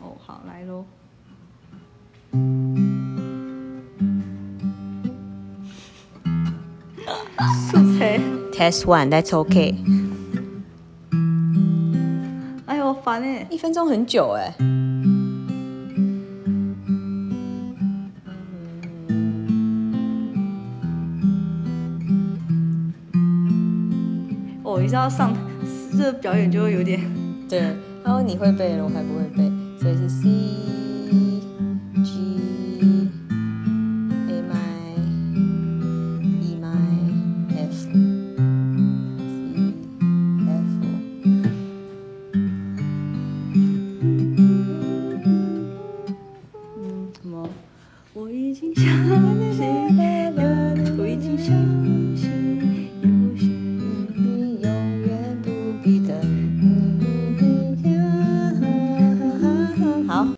哦，好，来喽。素 材，Test one, that's okay。哎呦，烦哎！一分钟很久哎。我，一下要上这表演就会有点。对，然后你会背了，我还不会背，什么？我已经想你了。嗯